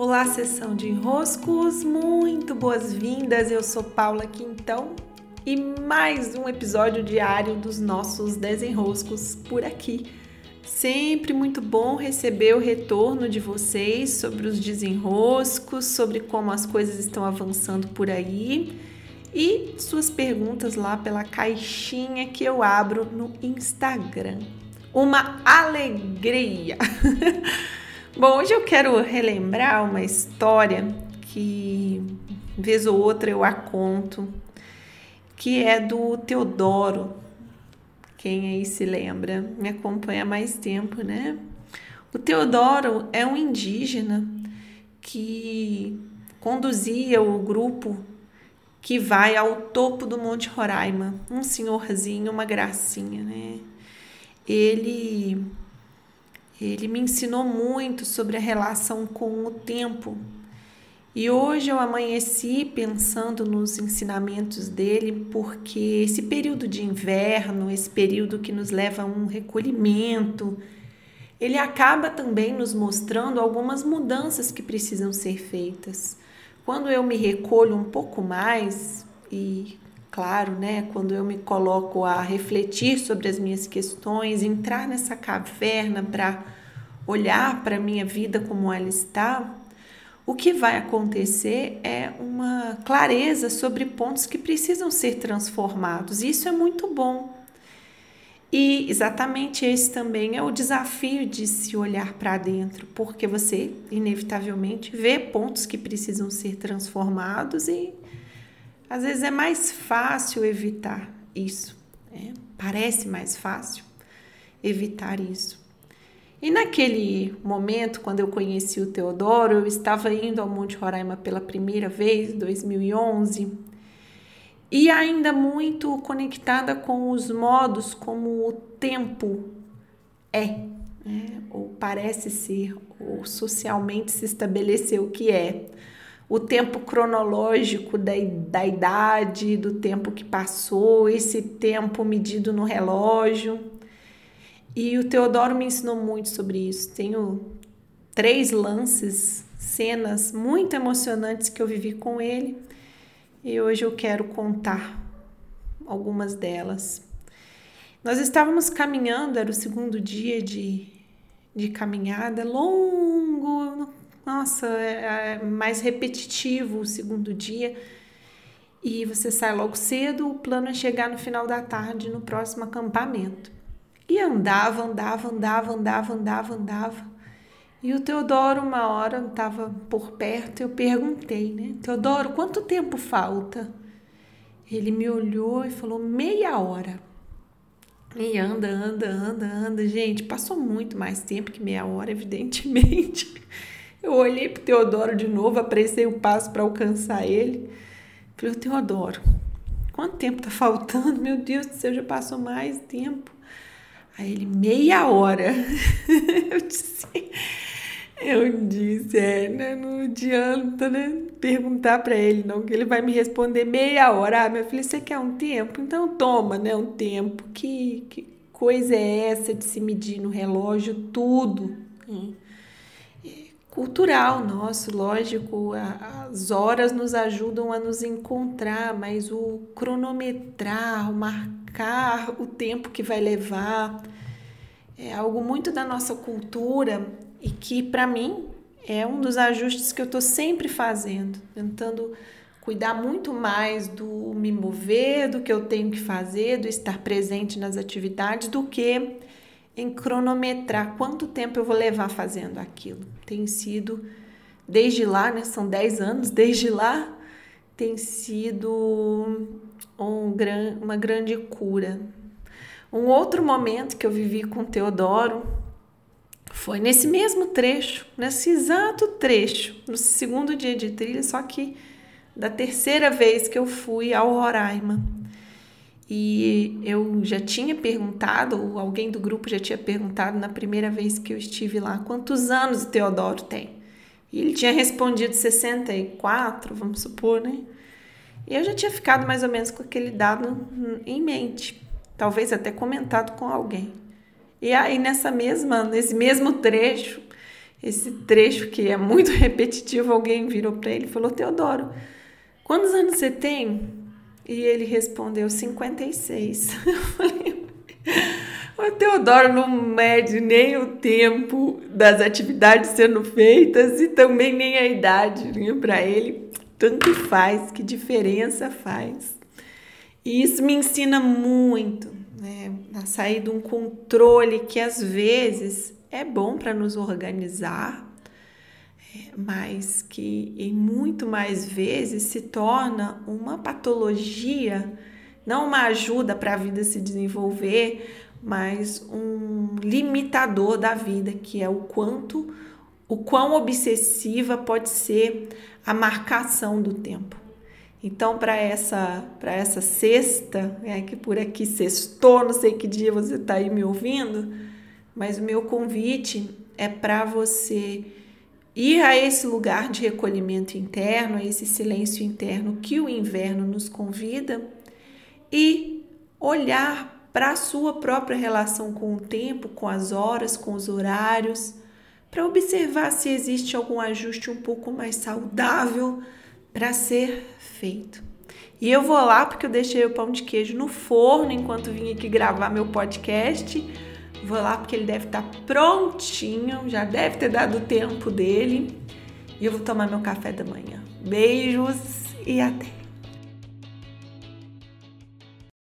Olá, sessão de enroscos, muito boas-vindas. Eu sou Paula Quintão e mais um episódio diário dos nossos desenroscos por aqui. Sempre muito bom receber o retorno de vocês sobre os desenroscos, sobre como as coisas estão avançando por aí e suas perguntas lá pela caixinha que eu abro no Instagram. Uma alegria! Bom, hoje eu quero relembrar uma história que, vez ou outra, eu a conto, que é do Teodoro. Quem aí se lembra? Me acompanha há mais tempo, né? O Teodoro é um indígena que conduzia o grupo que vai ao topo do Monte Roraima. Um senhorzinho, uma gracinha, né? Ele ele me ensinou muito sobre a relação com o tempo. E hoje eu amanheci pensando nos ensinamentos dele, porque esse período de inverno, esse período que nos leva a um recolhimento, ele acaba também nos mostrando algumas mudanças que precisam ser feitas. Quando eu me recolho um pouco mais e claro, né, quando eu me coloco a refletir sobre as minhas questões, entrar nessa caverna para olhar para a minha vida como ela está, o que vai acontecer é uma clareza sobre pontos que precisam ser transformados. Isso é muito bom. E exatamente esse também é o desafio de se olhar para dentro, porque você, inevitavelmente, vê pontos que precisam ser transformados e às vezes é mais fácil evitar isso. Né? Parece mais fácil evitar isso. E naquele momento, quando eu conheci o Teodoro, eu estava indo ao Monte Roraima pela primeira vez, 2011, e ainda muito conectada com os modos como o tempo é, né? ou parece ser, ou socialmente se estabeleceu que é o tempo cronológico da, da idade, do tempo que passou, esse tempo medido no relógio. E o Teodoro me ensinou muito sobre isso. Tenho três lances, cenas muito emocionantes que eu vivi com ele e hoje eu quero contar algumas delas. Nós estávamos caminhando, era o segundo dia de, de caminhada, longo, nossa, é, é mais repetitivo o segundo dia. E você sai logo cedo, o plano é chegar no final da tarde no próximo acampamento. E andava, andava, andava, andava, andava, andava. E o Teodoro, uma hora, estava por perto, eu perguntei, né? Teodoro, quanto tempo falta? Ele me olhou e falou, meia hora. E anda, anda, anda, anda. Gente, passou muito mais tempo que meia hora, evidentemente. Eu olhei pro Teodoro de novo, apressei o passo para alcançar ele. Falei, Teodoro, quanto tempo tá faltando? Meu Deus do céu, já passou mais tempo. Aí ele, meia hora. eu disse, eu disse, é, né, não adianta, né, perguntar para ele, não, que ele vai me responder meia hora. Ah, meu filho, você quer um tempo? Então toma, né, um tempo. Que, que coisa é essa de se medir no relógio tudo? Hum cultural nosso, lógico, as horas nos ajudam a nos encontrar, mas o cronometrar, o marcar o tempo que vai levar é algo muito da nossa cultura e que para mim é um dos ajustes que eu estou sempre fazendo, tentando cuidar muito mais do me mover, do que eu tenho que fazer, do estar presente nas atividades, do que em cronometrar quanto tempo eu vou levar fazendo aquilo. Tem sido, desde lá, né, são 10 anos, desde lá, tem sido um, uma grande cura. Um outro momento que eu vivi com Teodoro foi nesse mesmo trecho, nesse exato trecho, no segundo dia de trilha, só que da terceira vez que eu fui ao Roraima. E eu já tinha perguntado, ou alguém do grupo já tinha perguntado na primeira vez que eu estive lá, quantos anos o Teodoro tem? E ele tinha respondido 64, vamos supor, né? E eu já tinha ficado mais ou menos com aquele dado em mente, talvez até comentado com alguém. E aí nessa mesma, nesse mesmo trecho esse trecho que é muito repetitivo, alguém virou para ele e falou: Teodoro, quantos anos você tem? E ele respondeu: 56. Eu falei: o Teodoro não mede nem o tempo das atividades sendo feitas e também nem a idade. Para ele, tanto faz, que diferença faz. E isso me ensina muito, né? A sair de um controle que às vezes é bom para nos organizar, mas que em muito mais vezes se torna uma patologia, não uma ajuda para a vida se desenvolver, mas um limitador da vida, que é o quanto, o quão obsessiva pode ser a marcação do tempo. Então, para essa, para essa sexta, é que por aqui sextou, não sei que dia você está aí me ouvindo, mas o meu convite é para você ir a esse lugar de recolhimento interno, a esse silêncio interno que o inverno nos convida e olhar para a sua própria relação com o tempo, com as horas, com os horários, para observar se existe algum ajuste um pouco mais saudável para ser feito. E eu vou lá porque eu deixei o pão de queijo no forno enquanto vim aqui gravar meu podcast Vou lá porque ele deve estar tá prontinho, já deve ter dado o tempo dele. E eu vou tomar meu café da manhã. Beijos e até!